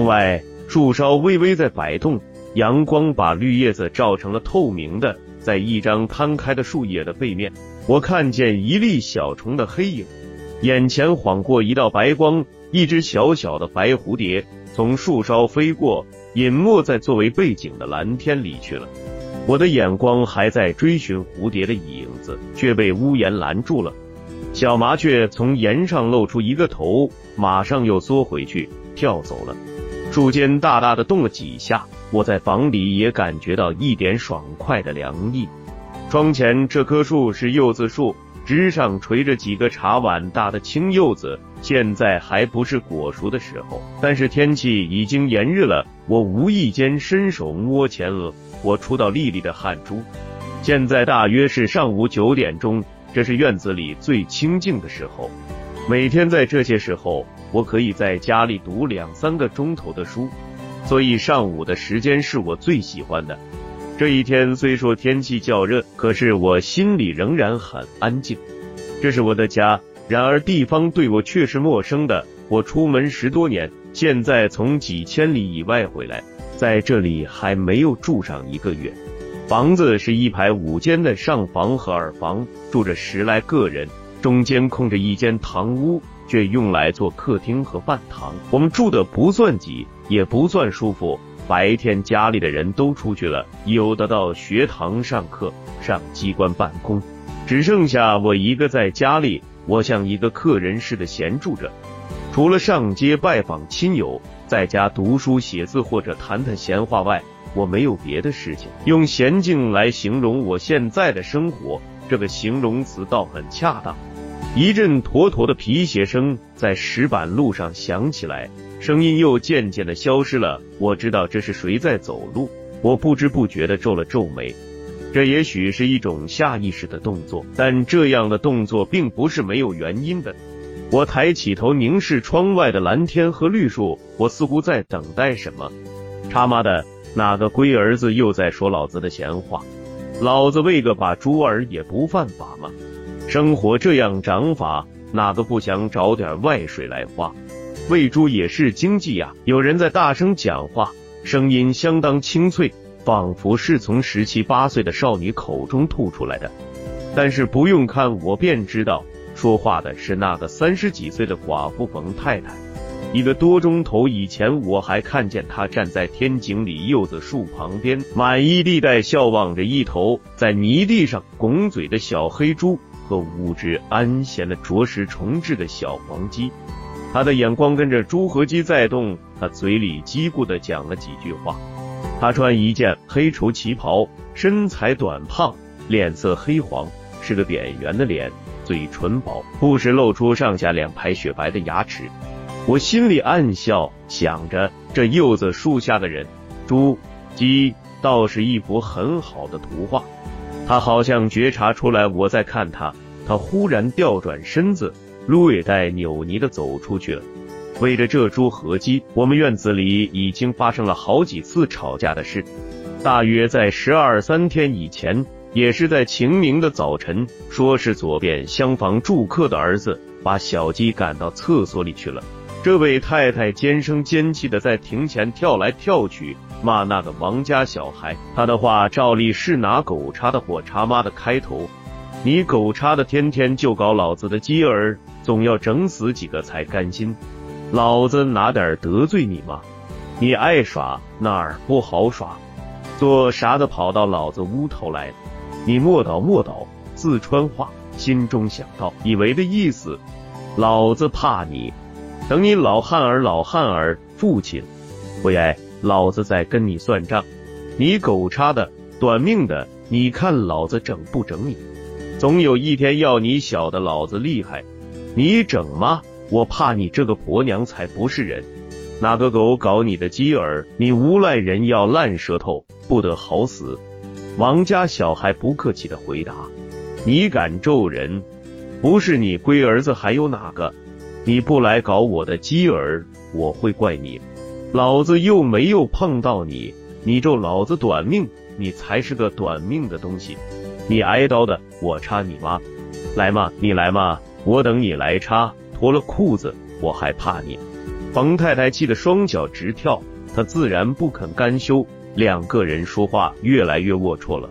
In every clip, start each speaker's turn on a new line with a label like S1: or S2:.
S1: 窗外树梢微微在摆动，阳光把绿叶子照成了透明的。在一张摊开的树叶的背面，我看见一粒小虫的黑影，眼前晃过一道白光，一只小小的白蝴蝶从树梢飞过，隐没在作为背景的蓝天里去了。我的眼光还在追寻蝴蝶的影子，却被屋檐拦住了。小麻雀从檐上露出一个头，马上又缩回去，跳走了。树尖大大的动了几下，我在房里也感觉到一点爽快的凉意。窗前这棵树是柚子树，枝上垂着几个茶碗大的青柚子。现在还不是果熟的时候，但是天气已经炎热了。我无意间伸手摸前额，我出到粒粒的汗珠。现在大约是上午九点钟，这是院子里最清静的时候。每天在这些时候。我可以在家里读两三个钟头的书，所以上午的时间是我最喜欢的。这一天虽说天气较热，可是我心里仍然很安静。这是我的家，然而地方对我却是陌生的。我出门十多年，现在从几千里以外回来，在这里还没有住上一个月。房子是一排五间的上房和耳房，住着十来个人，中间空着一间堂屋。却用来做客厅和饭堂。我们住的不算挤，也不算舒服。白天家里的人都出去了，有的到学堂上课、上机关办公，只剩下我一个在家里。我像一个客人似的闲住着，除了上街拜访亲友，在家读书写字或者谈谈闲话外，我没有别的事情。用闲静来形容我现在的生活，这个形容词倒很恰当。一阵坨坨的皮鞋声在石板路上响起来，声音又渐渐的消失了。我知道这是谁在走路，我不知不觉的皱了皱眉。这也许是一种下意识的动作，但这样的动作并不是没有原因的。我抬起头凝视窗外的蓝天和绿树，我似乎在等待什么。他妈的，哪个龟儿子又在说老子的闲话？老子喂个把猪儿也不犯法吗？生活这样长法，哪个不想找点外水来花？喂猪也是经济呀！有人在大声讲话，声音相当清脆，仿佛是从十七八岁的少女口中吐出来的。但是不用看我便知道，说话的是那个三十几岁的寡妇冯太太。一个多钟头以前，我还看见她站在天井里柚子树旁边，满意地带笑望着一头在泥地上拱嘴的小黑猪。和五只安闲的啄食虫豸的小黄鸡，他的眼光跟着猪和鸡在动，他嘴里叽咕的讲了几句话。他穿一件黑绸旗袍，身材短胖，脸色黑黄，是个扁圆的脸，嘴唇薄，不时露出上下两排雪白的牙齿。我心里暗笑，想着这柚子树下的人，猪、鸡，倒是一幅很好的图画。他好像觉察出来我在看他，他忽然调转身子，略带扭捏的走出去了。为着这株和鸡，我们院子里已经发生了好几次吵架的事。大约在十二三天以前，也是在晴明的早晨，说是左边厢房住客的儿子把小鸡赶到厕所里去了。这位太太尖声尖气的在庭前跳来跳去。骂那个王家小孩，他的话照例是拿狗叉的火叉妈的开头。你狗叉的天天就搞老子的鸡儿，总要整死几个才甘心。老子哪点得罪你吗？你爱耍哪儿不好耍？做啥的跑到老子屋头来？你莫倒莫倒，四川话，心中想到以为的意思。老子怕你，等你老汉儿老汉儿，父亲，回来。老子在跟你算账，你狗叉的，短命的，你看老子整不整你？总有一天要你晓得老子厉害，你整吗？我怕你这个婆娘才不是人，哪个狗搞你的鸡儿，你无赖人要烂舌头，不得好死！王家小孩不客气的回答：“你敢咒人？不是你龟儿子还有哪个？你不来搞我的鸡儿，我会怪你。”老子又没有碰到你，你咒老子短命，你才是个短命的东西。你挨刀的，我插你妈！来嘛，你来嘛，我等你来插。脱了裤子，我还怕你？冯太太气得双脚直跳，她自然不肯甘休。两个人说话越来越龌龊了，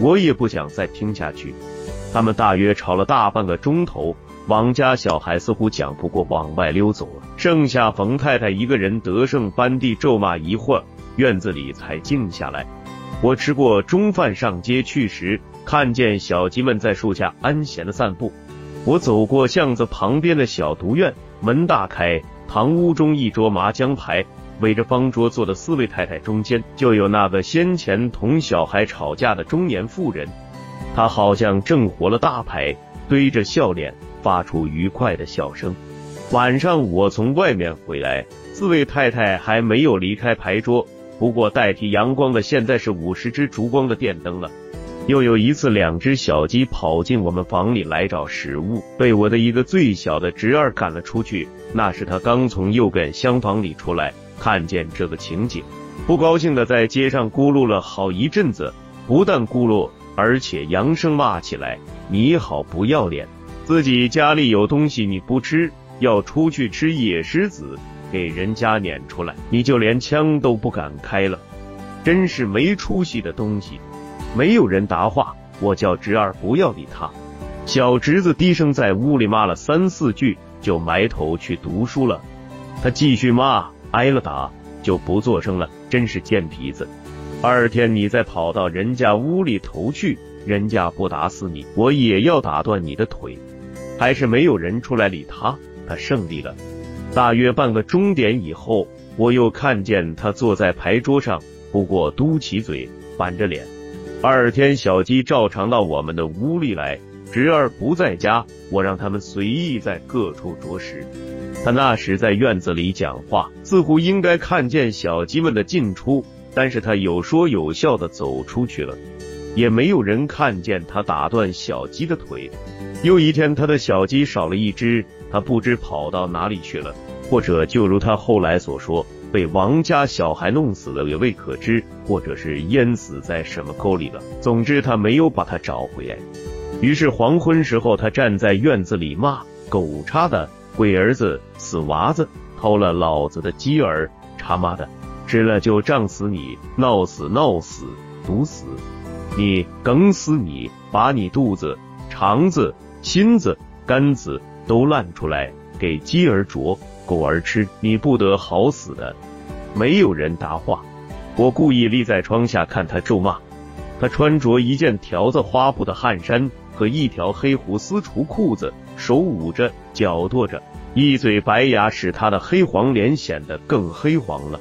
S1: 我也不想再听下去。他们大约吵了大半个钟头，王家小孩似乎讲不过，往外溜走了。剩下冯太太一个人得胜般地咒骂一会儿，院子里才静下来。我吃过中饭上街去时，看见小鸡们在树下安闲的散步。我走过巷子旁边的小独院，门大开，堂屋中一桌麻将牌。围着方桌坐的四位太太中间，就有那个先前同小孩吵架的中年妇人。她好像正活了大牌，堆着笑脸，发出愉快的笑声。晚上我从外面回来，四位太太还没有离开牌桌，不过代替阳光的现在是五十只烛光的电灯了。又有一次，两只小鸡跑进我们房里来找食物，被我的一个最小的侄儿赶了出去。那是他刚从右边厢房里出来。看见这个情景，不高兴的在街上咕噜了好一阵子，不但咕噜，而且扬声骂起来：“你好不要脸！自己家里有东西你不吃，要出去吃野狮子，给人家撵出来，你就连枪都不敢开了，真是没出息的东西！”没有人答话，我叫侄儿不要理他。小侄子低声在屋里骂了三四句，就埋头去读书了。他继续骂。挨了打就不作声了，真是贱皮子！二天你再跑到人家屋里头去，人家不打死你，我也要打断你的腿。还是没有人出来理他，他胜利了。大约半个钟点以后，我又看见他坐在牌桌上，不过嘟起嘴，板着脸。二天小鸡照常到我们的屋里来，侄儿不在家，我让他们随意在各处啄食。他那时在院子里讲话，似乎应该看见小鸡们的进出，但是他有说有笑的走出去了，也没有人看见他打断小鸡的腿。又一天，他的小鸡少了一只，他不知跑到哪里去了，或者就如他后来所说，被王家小孩弄死了也未可知，或者是淹死在什么沟里了。总之，他没有把他找回来。于是黄昏时候，他站在院子里骂：“狗叉的，鬼儿子！”死娃子偷了老子的鸡儿，他妈的，吃了就胀死你，闹死闹死，毒死你，梗死你，把你肚子、肠子、心子、肝子都烂出来，给鸡儿啄，狗儿吃，你不得好死的。没有人答话，我故意立在窗下看他咒骂。他穿着一件条子花布的汗衫和一条黑胡丝绸裤子，手捂着，脚跺着。一嘴白牙使他的黑黄脸显得更黑黄了。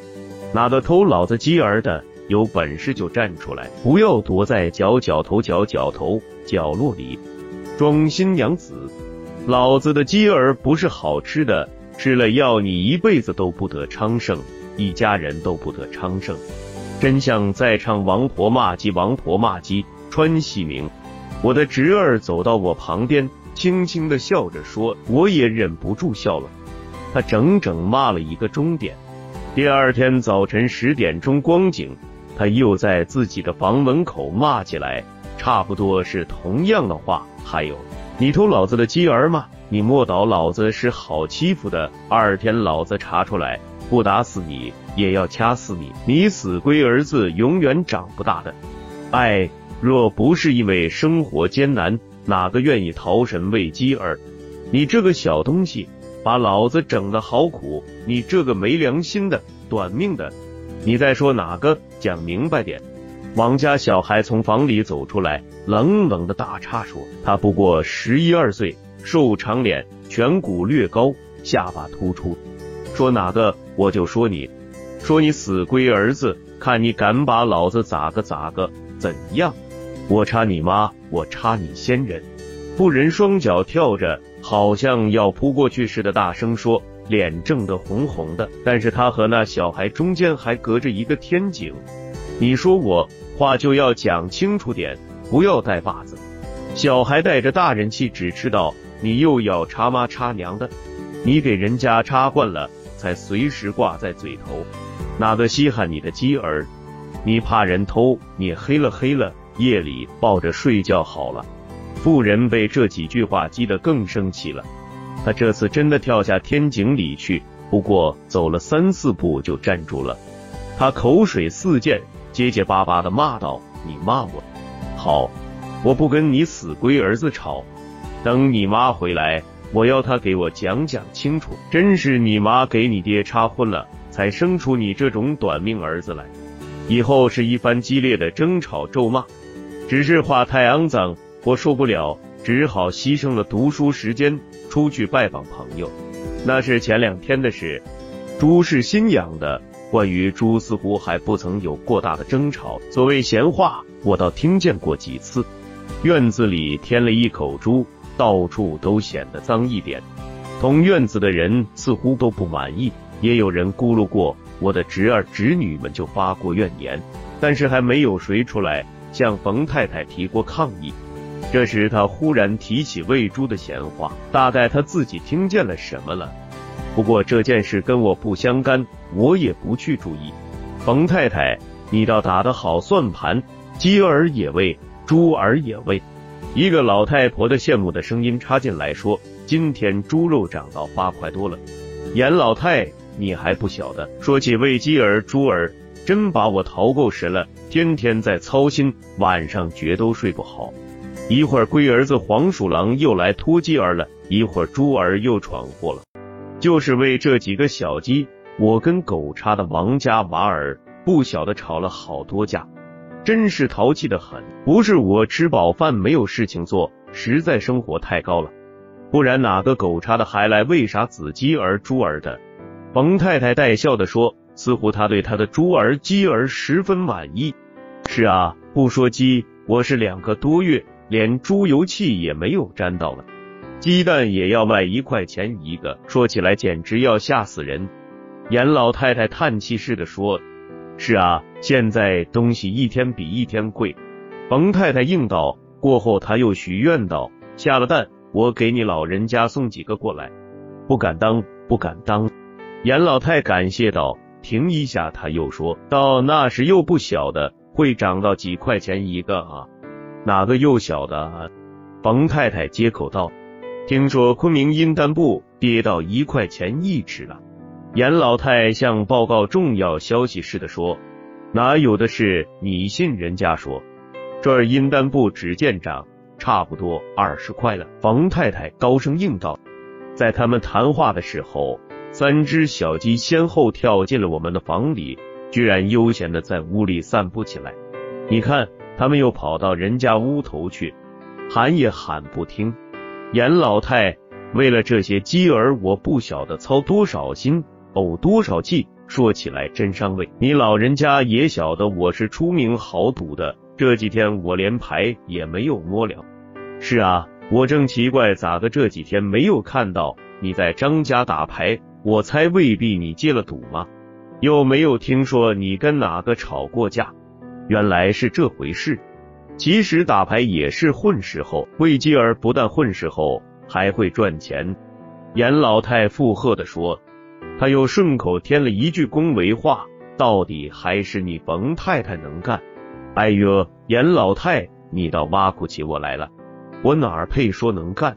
S1: 哪个偷老子鸡儿的，有本事就站出来，不要躲在角角头角角头角落里装新娘子。老子的鸡儿不是好吃的，吃了要你一辈子都不得昌盛，一家人都不得昌盛。真像在唱王婆骂鸡，王婆骂鸡，穿细明。我的侄儿走到我旁边。轻轻的笑着说：“我也忍不住笑了。”他整整骂了一个钟点。第二天早晨十点钟光景，他又在自己的房门口骂起来，差不多是同样的话。还有，你偷老子的鸡儿吗？你莫倒老子是好欺负的。二天老子查出来，不打死你也要掐死你。你死龟儿子永远长不大的。哎，若不是因为生活艰难。哪个愿意逃神喂鸡儿？你这个小东西，把老子整的好苦！你这个没良心的，短命的！你再说哪个？讲明白点！王家小孩从房里走出来，冷冷的打岔说：“他不过十一二岁，瘦长脸，颧骨略高，下巴突出。说哪个我就说你，说你死龟儿子，看你敢把老子咋个咋个？怎样？”我插你妈！我插你仙人！妇人双脚跳着，好像要扑过去似的，大声说，脸正得红红的。但是她和那小孩中间还隔着一个天井。你说我话就要讲清楚点，不要带把子。小孩带着大人气，只知道你又要插妈插娘的，你给人家插惯了，才随时挂在嘴头。哪个稀罕你的鸡儿？你怕人偷？你黑了黑了。夜里抱着睡觉好了。妇人被这几句话激得更生气了。他这次真的跳下天井里去，不过走了三四步就站住了。他口水四溅，结结巴巴的骂道：“你骂我？好，我不跟你死龟儿子吵。等你妈回来，我要她给我讲讲清楚。真是你妈给你爹插婚了，才生出你这种短命儿子来。以后是一番激烈的争吵咒骂，只是话太肮脏，我受不了，只好牺牲了读书时间，出去拜访朋友。那是前两天的事。猪是新养的。”关于猪似乎还不曾有过大的争吵，所谓闲话，我倒听见过几次。院子里添了一口猪，到处都显得脏一点。同院子的人似乎都不满意，也有人咕噜过，我的侄儿侄女们就发过怨言，但是还没有谁出来向冯太太提过抗议。这时他忽然提起喂猪的闲话，大概他自己听见了什么了。不过这件事跟我不相干，我也不去注意。冯太太，你倒打得好算盘，鸡儿也喂，猪儿也喂。一个老太婆的羡慕的声音插进来说：“今天猪肉涨到八块多了。”严老太，你还不晓得。说起喂鸡儿、猪儿，真把我淘够神了，天天在操心，晚上觉都睡不好。一会儿龟儿子黄鼠狼又来拖鸡儿了，一会儿猪儿又闯祸了。就是为这几个小鸡，我跟狗叉的王家娃儿不晓得吵了好多架，真是淘气的很。不是我吃饱饭没有事情做，实在生活太高了，不然哪个狗叉的还来喂啥子鸡儿猪儿的？冯太太带笑的说，似乎她对她的猪儿鸡儿十分满意。是啊，不说鸡，我是两个多月连猪油气也没有沾到了。鸡蛋也要卖一块钱一个，说起来简直要吓死人。严老太太叹气似的说：“是啊，现在东西一天比一天贵。”冯太太应道。过后，他又许愿道：“下了蛋，我给你老人家送几个过来。”不敢当，不敢当。严老太感谢道。停一下，他又说到：“那时又不晓得会涨到几块钱一个啊？哪个又晓得？”冯太太接口道。听说昆明阴丹布跌到一块钱一尺了，严老太像报告重要消息似的说：“哪有的事？你信人家说？这儿阴丹布只见涨，差不多二十块了。”冯太太高声应道。在他们谈话的时候，三只小鸡先后跳进了我们的房里，居然悠闲的在屋里散步起来。你看，他们又跑到人家屋头去，喊也喊不听。严老太为了这些鸡儿，我不晓得操多少心，呕多少气，说起来真伤胃。你老人家也晓得我是出名好赌的，这几天我连牌也没有摸了。是啊，我正奇怪咋个这几天没有看到你在张家打牌，我猜未必你戒了赌吗？又没有听说你跟哪个吵过架，原来是这回事。其实打牌也是混时候，喂鸡儿不但混时候，还会赚钱。严老太附和的说，他又顺口添了一句恭维话：“到底还是你冯太太能干。”哎呦，严老太，你倒挖苦起我来了，我哪儿配说能干？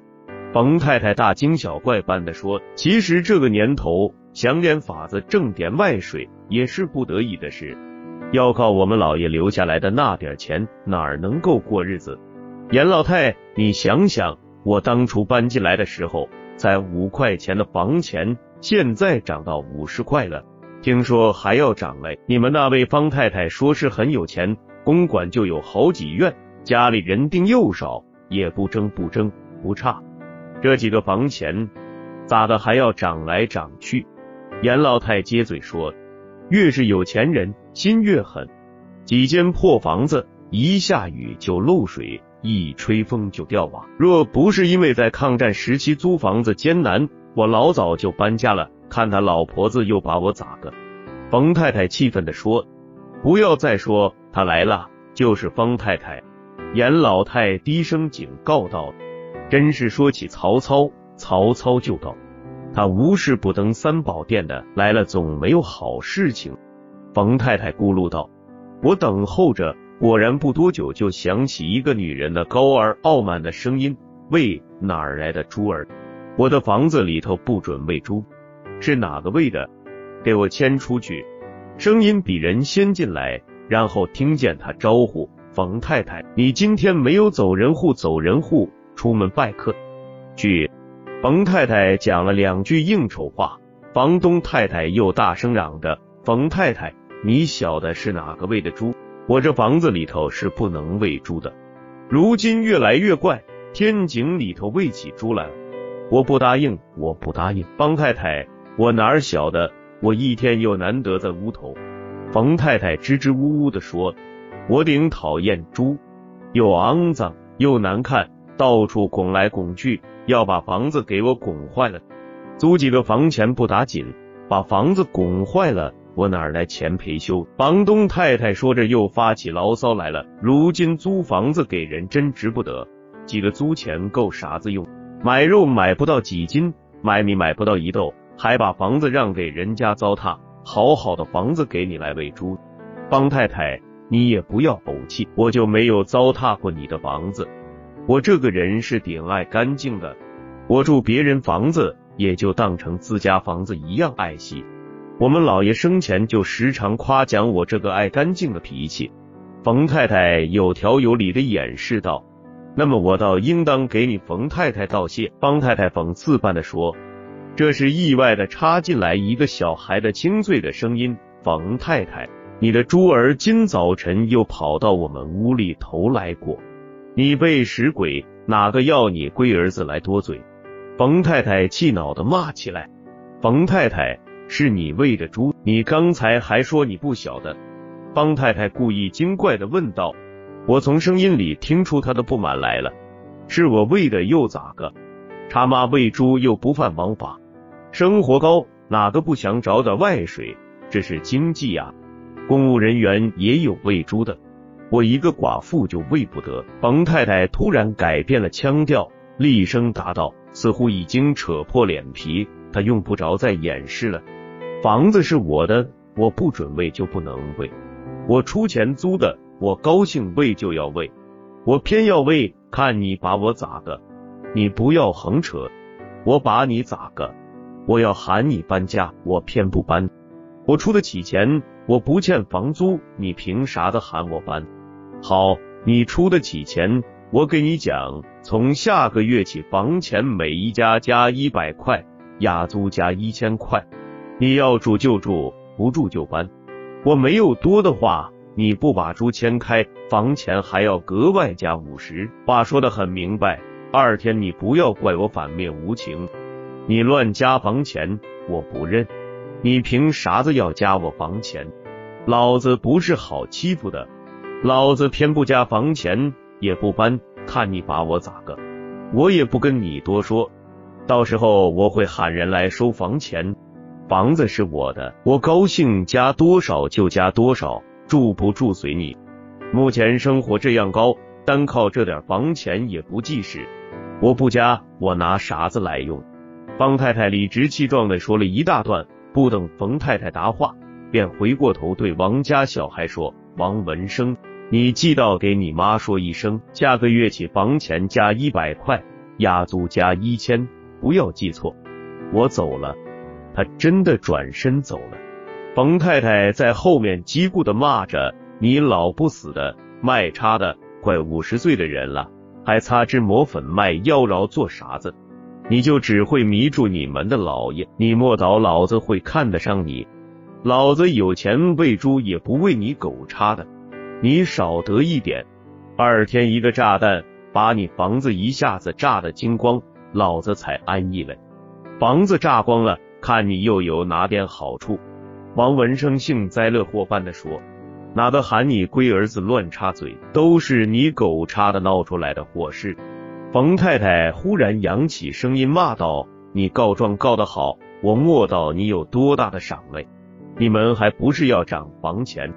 S1: 冯太太大惊小怪般的说：“其实这个年头，想点法子挣点外水，也是不得已的事。”要靠我们老爷留下来的那点钱，哪儿能够过日子？严老太，你想想，我当初搬进来的时候，才五块钱的房钱，现在涨到五十块了，听说还要涨嘞。你们那位方太太说是很有钱，公馆就有好几院，家里人丁又少，也不争不争不差，这几个房钱咋的还要涨来涨去？严老太接嘴说。越是有钱人，心越狠。几间破房子，一下雨就漏水，一吹风就掉瓦。若不是因为在抗战时期租房子艰难，我老早就搬家了。看他老婆子又把我咋个？冯太太气愤的说：“不要再说他来了，就是方太太。”严老太低声警告道：“真是说起曹操，曹操就到。”他无事不登三宝殿的，来了总没有好事情。冯太太咕噜道：“我等候着，果然不多久就响起一个女人的高而傲慢的声音：喂，哪儿来的猪儿？我的房子里头不准喂猪。是哪个喂的？给我牵出去。声音比人先进来，然后听见他招呼冯太太：“你今天没有走人户，走人户，出门拜客去。”冯太太讲了两句应酬话，房东太太又大声嚷着：“冯太太，你晓得是哪个喂的猪？我这房子里头是不能喂猪的。如今越来越怪，天井里头喂起猪来了。我不答应，我不答应。方太太，我哪儿晓得？我一天又难得在屋头。”冯太太支支吾吾的说：“我顶讨厌猪，又肮脏又难看，到处拱来拱去。”要把房子给我拱坏了，租几个房钱不打紧，把房子拱坏了，我哪来钱赔修？房东太太说着又发起牢骚来了。如今租房子给人真值不得，几个租钱够傻子用，买肉买不到几斤，买米买不到一斗，还把房子让给人家糟蹋，好好的房子给你来喂猪。方太太，你也不要怄气，我就没有糟蹋过你的房子。我这个人是顶爱干净的，我住别人房子也就当成自家房子一样爱惜。我们老爷生前就时常夸奖我这个爱干净的脾气。冯太太有条有理的掩饰道：“那么我倒应当给你冯太太道谢。”方太太讽刺般的说：“这是意外的插进来一个小孩的清脆的声音。冯太太，你的猪儿今早晨又跑到我们屋里头来过。”你被使鬼，哪个要你龟儿子来多嘴？冯太太气恼的骂起来。冯太太，是你喂的猪，你刚才还说你不晓得。方太太故意精怪的问道。我从声音里听出她的不满来了。是我喂的又咋个？他妈喂猪又不犯王法，生活高，哪个不想找点外水？这是经济呀。公务人员也有喂猪的。我一个寡妇就喂不得。冯太太突然改变了腔调，厉声答道，似乎已经扯破脸皮，她用不着再掩饰了。房子是我的，我不准喂就不能喂。我出钱租的，我高兴喂就要喂，我偏要喂，看你把我咋个？你不要横扯，我把你咋个？我要喊你搬家，我偏不搬。我出得起钱，我不欠房租，你凭啥的喊我搬？好，你出得起钱，我给你讲，从下个月起，房钱每一家加一百块，押租加一千块。你要住就住，不住就搬。我没有多的话，你不把猪牵开，房钱还要格外加五十。话说的很明白，二天你不要怪我反面无情。你乱加房钱，我不认。你凭啥子要加我房钱？老子不是好欺负的。老子偏不加房钱，也不搬，看你把我咋个？我也不跟你多说，到时候我会喊人来收房钱。房子是我的，我高兴加多少就加多少，住不住随你。目前生活这样高，单靠这点房钱也不济事。我不加，我拿啥子来用？方太太理直气壮的说了一大段，不等冯太太答话，便回过头对王家小孩说：“王文生。”你记到给你妈说一声，下个月起房钱加一百块，押租加一千，不要记错。我走了。他真的转身走了。冯太太在后面叽咕的骂着：“你老不死的，卖叉的，快五十岁的人了，还擦脂抹粉卖妖娆做啥子？你就只会迷住你们的老爷。你莫倒老子会看得上你，老子有钱喂猪也不喂你狗叉的。”你少得一点，二天一个炸弹把你房子一下子炸得精光，老子才安逸嘞。房子炸光了，看你又有哪点好处？王文生幸灾乐祸般的说：“哪个喊你龟儿子乱插嘴，都是你狗插的闹出来的祸事。”冯太太忽然扬起声音骂道：“你告状告得好，我莫道你有多大的赏味。你们还不是要涨房钱？”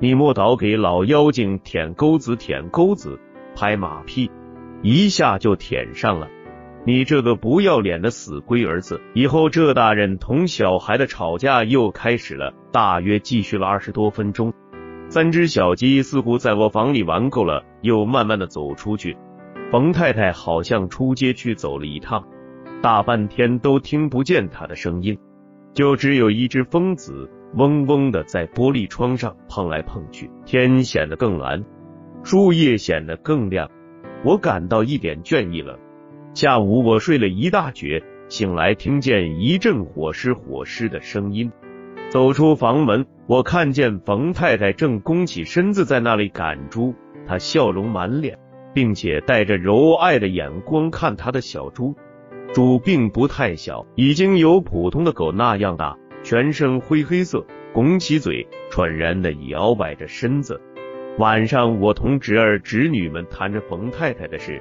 S1: 你莫倒给老妖精舔钩子，舔钩子，拍马屁，一下就舔上了。你这个不要脸的死龟儿子！以后这大人同小孩的吵架又开始了，大约继续了二十多分钟。三只小鸡似乎在我房里玩够了，又慢慢的走出去。冯太太好像出街去走了一趟，大半天都听不见她的声音。就只有一只疯子嗡嗡的在玻璃窗上碰来碰去。天显得更蓝，树叶显得更亮，我感到一点倦意了。下午我睡了一大觉，醒来听见一阵火狮火狮的声音。走出房门，我看见冯太太正弓起身子在那里赶猪，她笑容满脸，并且带着柔爱的眼光看她的小猪。猪并不太小，已经有普通的狗那样大，全身灰黑色，拱起嘴，喘然的摇摆着身子。晚上，我同侄儿侄女们谈着冯太太的事，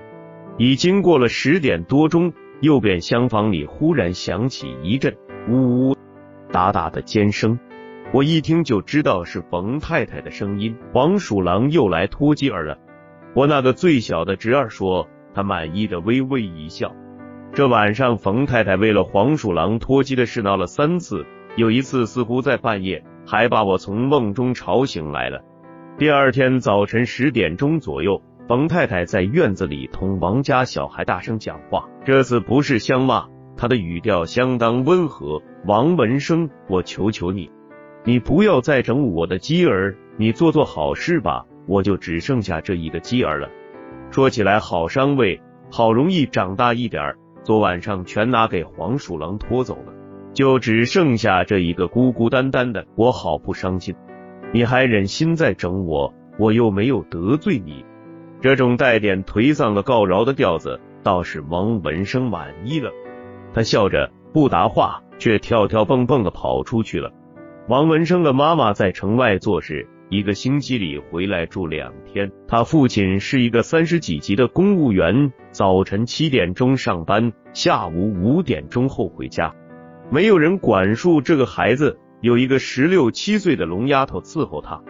S1: 已经过了十点多钟，右边厢房里忽然响起一阵呜呜哒哒的尖声，我一听就知道是冯太太的声音，黄鼠狼又来拖鸡儿了。我那个最小的侄儿说，他满意的微微一笑。这晚上，冯太太为了黄鼠狼脱鸡的事闹了三次，有一次似乎在半夜，还把我从梦中吵醒来了。第二天早晨十点钟左右，冯太太在院子里同王家小孩大声讲话，这次不是相骂，她的语调相当温和。王文生，我求求你，你不要再整我的鸡儿，你做做好事吧，我就只剩下这一个鸡儿了。说起来好伤胃，好容易长大一点儿。昨晚上全拿给黄鼠狼拖走了，就只剩下这一个孤孤单单的，我好不伤心。你还忍心再整我？我又没有得罪你。这种带点颓丧的告饶的调子，倒是王文生满意了。他笑着不答话，却跳跳蹦蹦的跑出去了。王文生的妈妈在城外做事。一个星期里回来住两天。他父亲是一个三十几级的公务员，早晨七点钟上班，下午五点钟后回家。没有人管束这个孩子，有一个十六七岁的聋丫头伺候他。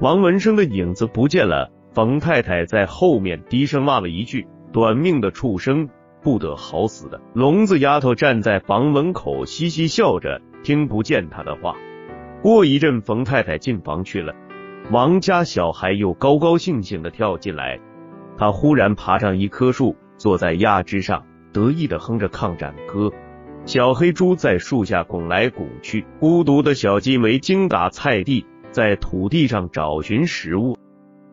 S1: 王文生的影子不见了。冯太太在后面低声骂了一句：“短命的畜生，不得好死的。”聋子丫头站在房门口嘻嘻笑着，听不见他的话。过一阵，冯太太进房去了。王家小孩又高高兴兴的跳进来，他忽然爬上一棵树，坐在压枝上，得意的哼着抗战歌。小黑猪在树下拱来拱去，孤独的小鸡没精打采地在土地上找寻食物。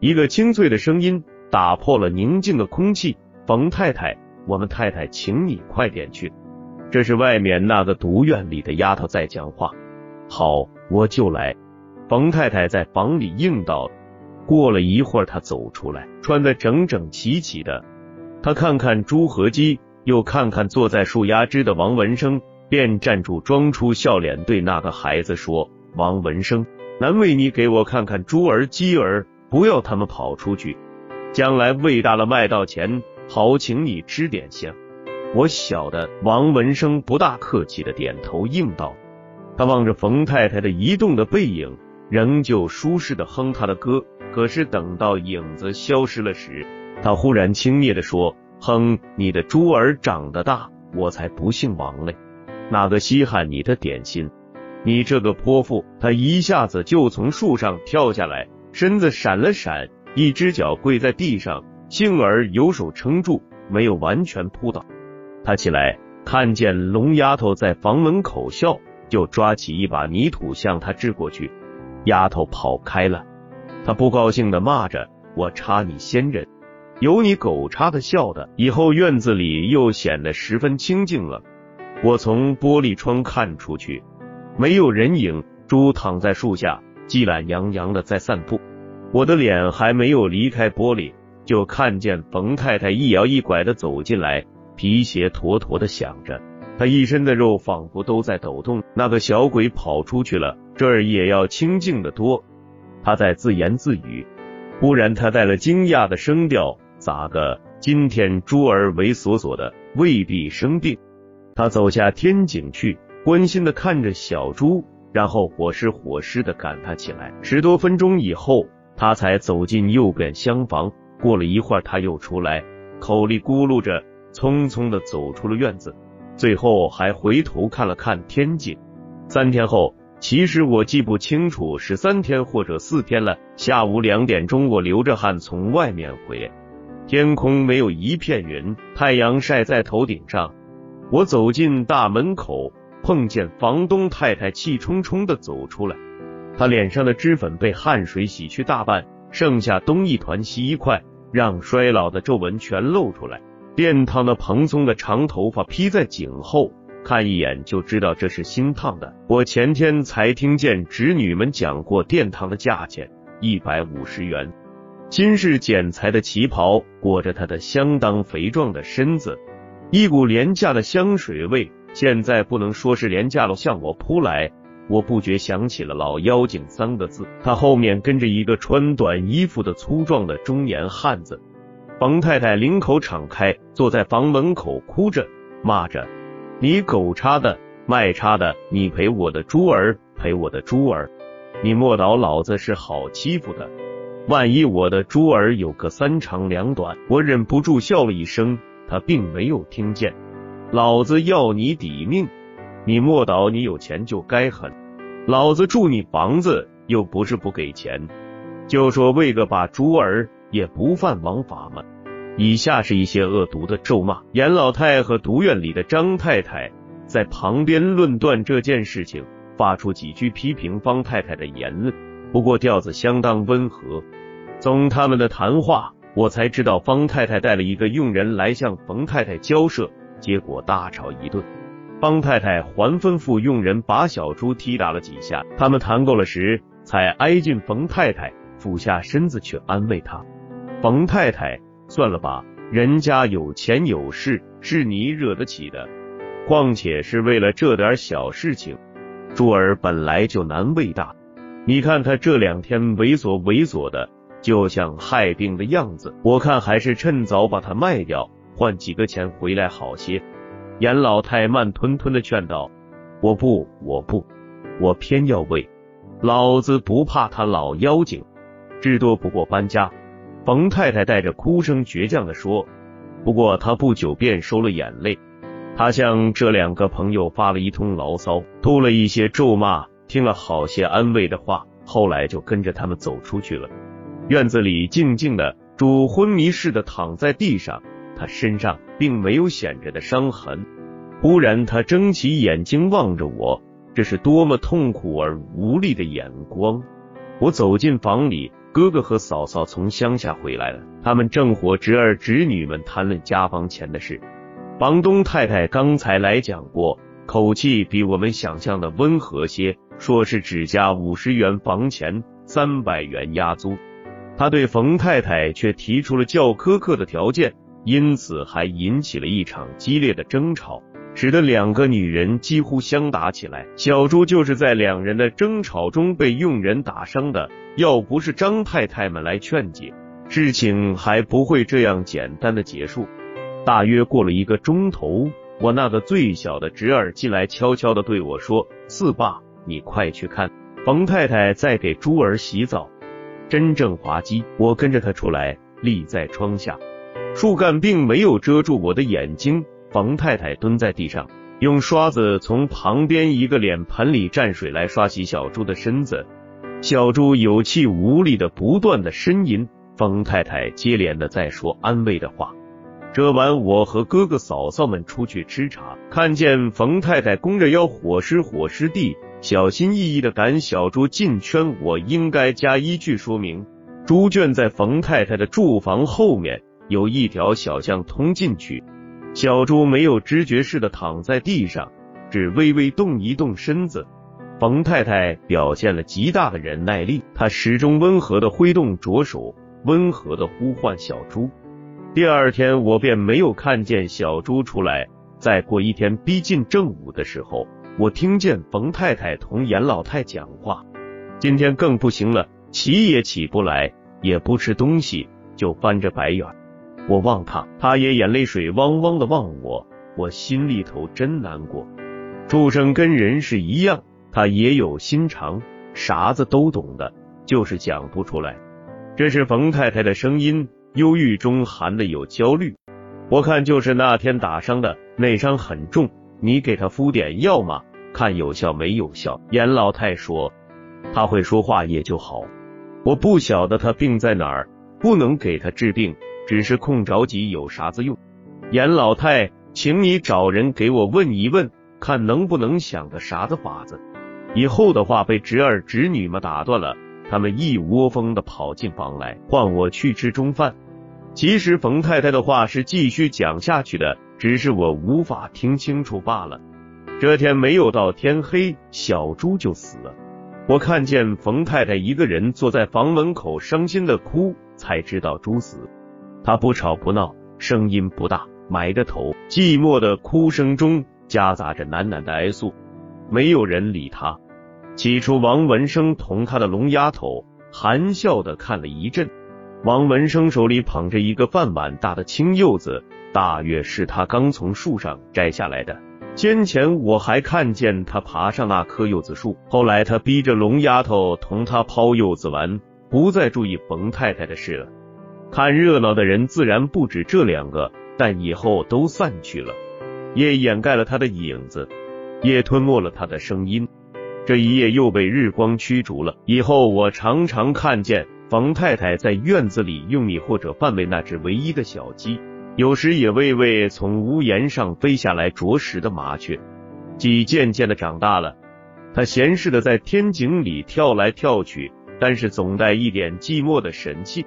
S1: 一个清脆的声音打破了宁静的空气：“冯太太，我们太太请你快点去。”这是外面那个独院里的丫头在讲话。好，我就来。冯太太在房里应道。过了一会儿，她走出来，穿得整整齐齐的。她看看猪和鸡，又看看坐在树丫枝的王文生，便站住，装出笑脸，对那个孩子说：“王文生，难为你给我看看猪儿鸡儿，不要他们跑出去。将来喂大了卖到钱，好请你吃点香。”我晓得。王文生不大客气的点头应道。他望着冯太太的移动的背影。仍旧舒适的哼他的歌，可是等到影子消失了时，他忽然轻蔑的说：“哼，你的猪儿长得大，我才不姓王嘞！哪个稀罕你的点心？你这个泼妇！”他一下子就从树上跳下来，身子闪了闪，一只脚跪在地上，幸而有手撑住，没有完全扑倒。他起来，看见龙丫头在房门口笑，就抓起一把泥土向她掷过去。丫头跑开了，他不高兴的骂着：“我插你仙人，有你狗插的笑的。”以后院子里又显得十分清静了。我从玻璃窗看出去，没有人影，猪躺在树下，鸡懒洋洋的在散步。我的脸还没有离开玻璃，就看见冯太太一摇一拐的走进来，皮鞋坨坨的响着。她一身的肉仿佛都在抖动。那个小鬼跑出去了，这儿也要清静的多。他在自言自语。忽然，他带了惊讶的声调：“咋个？今天猪儿猥琐琐的，未必生病。”他走下天井去，关心的看着小猪，然后火势火势的赶他起来。十多分钟以后，他才走进右边厢房。过了一会儿，他又出来，口里咕噜着，匆匆的走出了院子。最后还回头看了看天井。三天后，其实我记不清楚是三天或者四天了。下午两点钟，我流着汗从外面回来，天空没有一片云，太阳晒在头顶上。我走进大门口，碰见房东太太气冲冲的走出来，她脸上的脂粉被汗水洗去大半，剩下东一团西一块，让衰老的皱纹全露出来。电烫的蓬松的长头发披在颈后，看一眼就知道这是新烫的。我前天才听见侄女们讲过电烫的价钱，一百五十元。新式剪裁的旗袍裹着她的相当肥壮的身子，一股廉价的香水味。现在不能说是廉价了，向我扑来，我不觉想起了“老妖精”三个字。他后面跟着一个穿短衣服的粗壮的中年汉子。冯太太领口敞开，坐在房门口哭着，骂着：“你狗叉的，卖叉的，你赔我的猪儿，赔我的猪儿！你莫倒老子是好欺负的，万一我的猪儿有个三长两短。”我忍不住笑了一声，他并没有听见。老子要你抵命！你莫倒，你有钱就该狠。老子住你房子又不是不给钱，就说喂个把猪儿也不犯王法吗？以下是一些恶毒的咒骂。严老太和独院里的张太太在旁边论断这件事情，发出几句批评方太太的言论，不过调子相当温和。从他们的谈话，我才知道方太太带了一个佣人来向冯太太交涉。结果大吵一顿，方太太还吩咐佣人把小猪踢打了几下。他们谈够了时，才挨近冯太太，俯下身子去安慰她。冯太太，算了吧，人家有钱有势，是你惹得起的。况且是为了这点小事情，猪儿本来就难喂大。你看他这两天猥琐猥琐的，就像害病的样子。我看还是趁早把它卖掉。换几个钱回来好些。严老太慢吞吞的劝道：“我不，我不，我偏要喂。老子不怕他老妖精，至多不过搬家。”冯太太带着哭声倔强的说。不过她不久便收了眼泪。她向这两个朋友发了一通牢骚，吐了一些咒骂，听了好些安慰的话，后来就跟着他们走出去了。院子里静静的，猪昏迷似的躺在地上。他身上并没有显着的伤痕。忽然，他睁起眼睛望着我，这是多么痛苦而无力的眼光！我走进房里，哥哥和嫂嫂从乡下回来了，他们正和侄儿侄女们谈论家房钱的事。房东太太刚才来讲过，口气比我们想象的温和些，说是只加五十元房钱，三百元押租。他对冯太太却提出了较苛刻的条件。因此还引起了一场激烈的争吵，使得两个女人几乎相打起来。小猪就是在两人的争吵中被佣人打伤的。要不是张太太们来劝解，事情还不会这样简单的结束。大约过了一个钟头，我那个最小的侄儿进来，悄悄的对我说：“四爸，你快去看，冯太太在给猪儿洗澡，真正滑稽。”我跟着他出来，立在窗下。树干并没有遮住我的眼睛。冯太太蹲在地上，用刷子从旁边一个脸盆里蘸水来刷洗小猪的身子。小猪有气无力的不断的呻吟。冯太太接连的在说安慰的话。这晚我和哥哥嫂嫂们出去吃茶，看见冯太太弓着腰，火湿火湿地，小心翼翼的赶小猪进圈。我应该加一句说明：猪圈在冯太太的住房后面。有一条小巷通进去，小猪没有知觉似的躺在地上，只微微动一动身子。冯太太表现了极大的忍耐力，她始终温和的挥动着手，温和的呼唤小猪。第二天我便没有看见小猪出来。再过一天逼近正午的时候，我听见冯太太同严老太讲话。今天更不行了，起也起不来，也不吃东西，就翻着白眼。我望他，他也眼泪水汪汪的望我，我心里头真难过。畜生跟人是一样，他也有心肠，啥子都懂的，就是讲不出来。这是冯太太的声音，忧郁中含的有焦虑。我看就是那天打伤的，内伤很重，你给他敷点药嘛，看有效没有效。严老太说，他会说话也就好。我不晓得他病在哪儿，不能给他治病。只是空着急有啥子用？严老太，请你找人给我问一问，看能不能想个啥子法子。以后的话被侄儿侄女们打断了，他们一窝蜂的跑进房来，唤我去吃中饭。其实冯太太的话是继续讲下去的，只是我无法听清楚罢了。这天没有到天黑，小猪就死了。我看见冯太太一个人坐在房门口，伤心的哭，才知道猪死。她不吵不闹，声音不大，埋着头，寂寞的哭声中夹杂着喃喃的哀诉。没有人理她。起初，王文生同他的聋丫头含笑的看了一阵。王文生手里捧着一个饭碗大的青柚子，大约是他刚从树上摘下来的。先前我还看见他爬上那棵柚子树，后来他逼着聋丫头同他抛柚子玩，不再注意冯太太的事了。看热闹的人自然不止这两个，但以后都散去了。夜掩盖了他的影子，夜吞没了他的声音。这一夜又被日光驱逐了。以后我常常看见冯太太在院子里用你或者饭喂那只唯一的小鸡。有时也喂喂从屋檐上飞下来啄食的麻雀。鸡渐渐的长大了，它闲适的在天井里跳来跳去，但是总带一点寂寞的神气。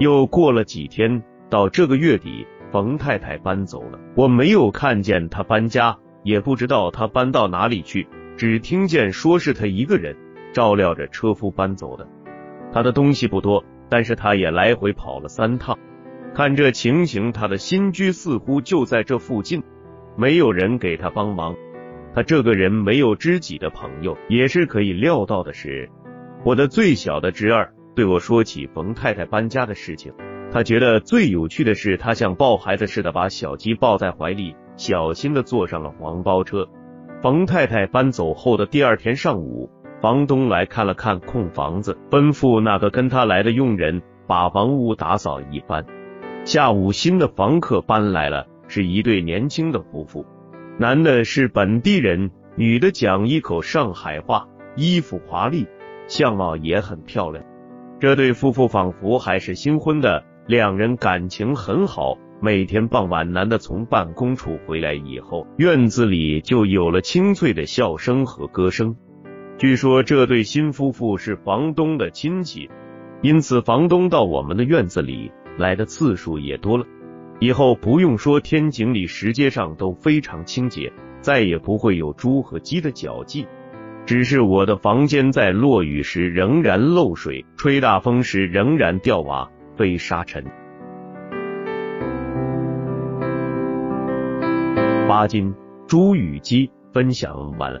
S1: 又过了几天，到这个月底，冯太太搬走了。我没有看见她搬家，也不知道她搬到哪里去，只听见说是她一个人照料着车夫搬走的。她的东西不多，但是她也来回跑了三趟。看这情形，他的新居似乎就在这附近，没有人给他帮忙。他这个人没有知己的朋友，也是可以料到的事。我的最小的侄儿对我说起冯太太搬家的事情，他觉得最有趣的是，他像抱孩子似的把小鸡抱在怀里，小心的坐上了黄包车。冯太太搬走后的第二天上午，房东来看了看空房子，吩咐那个跟他来的佣人把房屋打扫一番。下午，新的房客搬来了，是一对年轻的夫妇，男的是本地人，女的讲一口上海话，衣服华丽，相貌也很漂亮。这对夫妇仿佛还是新婚的，两人感情很好。每天傍晚，男的从办公处回来以后，院子里就有了清脆的笑声和歌声。据说这对新夫妇是房东的亲戚，因此房东到我们的院子里。来的次数也多了，以后不用说，天井里石阶上都非常清洁，再也不会有猪和鸡的脚迹。只是我的房间在落雨时仍然漏水，吹大风时仍然掉瓦、飞沙尘。八斤猪与鸡分享完了。